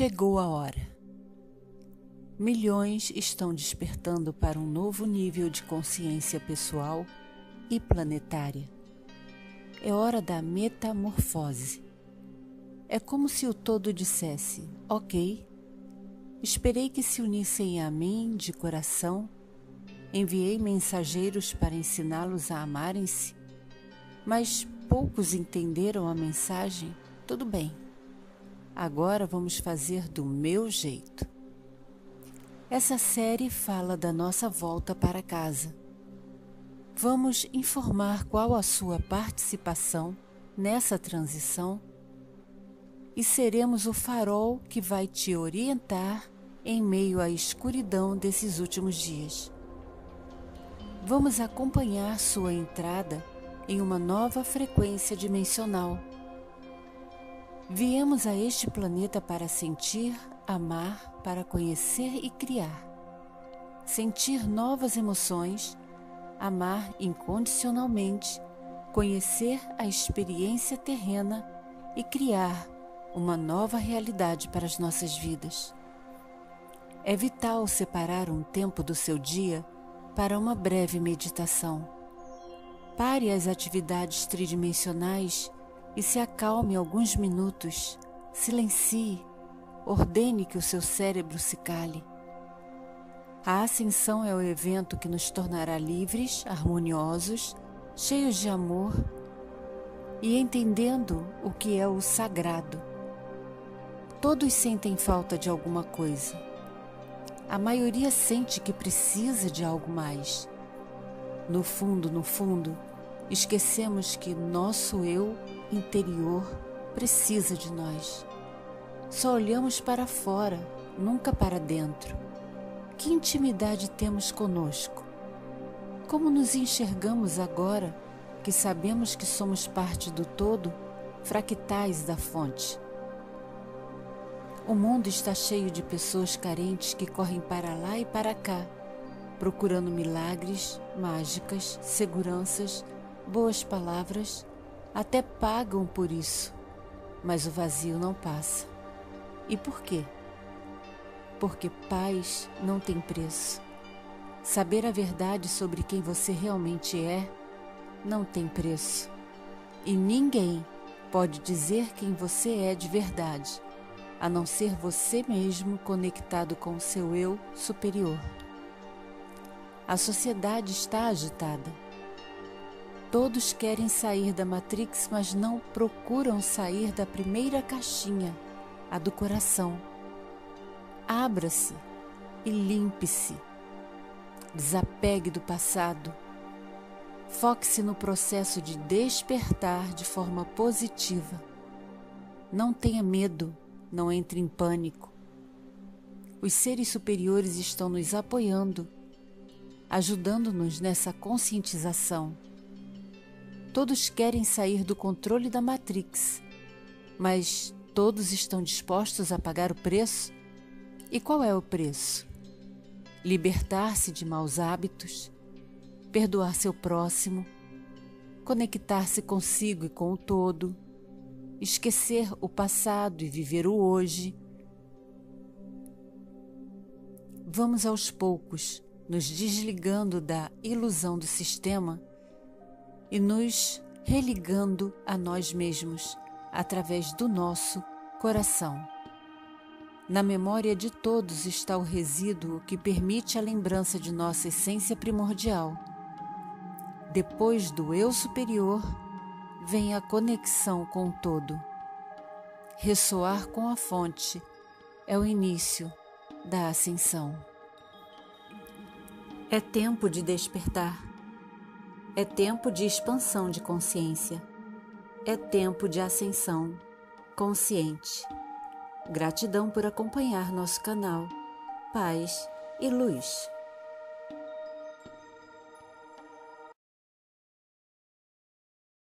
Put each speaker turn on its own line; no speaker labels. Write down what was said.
Chegou a hora. Milhões estão despertando para um novo nível de consciência pessoal e planetária. É hora da metamorfose. É como se o todo dissesse: Ok, esperei que se unissem a mim de coração, enviei mensageiros para ensiná-los a amarem-se, mas poucos entenderam a mensagem. Tudo bem Agora vamos fazer do meu jeito. Essa série fala da nossa volta para casa. Vamos informar qual a sua participação nessa transição e seremos o farol que vai te orientar em meio à escuridão desses últimos dias. Vamos acompanhar sua entrada em uma nova frequência dimensional Viemos a este planeta para sentir, amar, para conhecer e criar. Sentir novas emoções, amar incondicionalmente, conhecer a experiência terrena e criar uma nova realidade para as nossas vidas. É vital separar um tempo do seu dia para uma breve meditação. Pare as atividades tridimensionais e se acalme alguns minutos, silencie, ordene que o seu cérebro se cale. A ascensão é o evento que nos tornará livres, harmoniosos, cheios de amor e entendendo o que é o sagrado. Todos sentem falta de alguma coisa. A maioria sente que precisa de algo mais. No fundo, no fundo, esquecemos que nosso eu interior precisa de nós. Só olhamos para fora, nunca para dentro. Que intimidade temos conosco? Como nos enxergamos agora que sabemos que somos parte do todo, fractais da fonte? O mundo está cheio de pessoas carentes que correm para lá e para cá, procurando milagres, mágicas, seguranças, boas palavras até pagam por isso, mas o vazio não passa. E por quê? Porque paz não tem preço. Saber a verdade sobre quem você realmente é não tem preço. E ninguém pode dizer quem você é de verdade, a não ser você mesmo conectado com o seu eu superior. A sociedade está agitada Todos querem sair da Matrix, mas não procuram sair da primeira caixinha, a do coração. Abra-se e limpe-se. Desapegue do passado. Foque-se no processo de despertar de forma positiva. Não tenha medo, não entre em pânico. Os seres superiores estão nos apoiando, ajudando-nos nessa conscientização. Todos querem sair do controle da Matrix, mas todos estão dispostos a pagar o preço? E qual é o preço? Libertar-se de maus hábitos, perdoar seu próximo, conectar-se consigo e com o todo, esquecer o passado e viver o hoje. Vamos aos poucos nos desligando da ilusão do sistema e nos religando a nós mesmos através do nosso coração. Na memória de todos está o resíduo que permite a lembrança de nossa essência primordial. Depois do eu superior, vem a conexão com o todo. Ressoar com a fonte é o início da ascensão. É tempo de despertar é tempo de expansão de consciência. É tempo de ascensão consciente. Gratidão por acompanhar nosso canal. Paz e luz.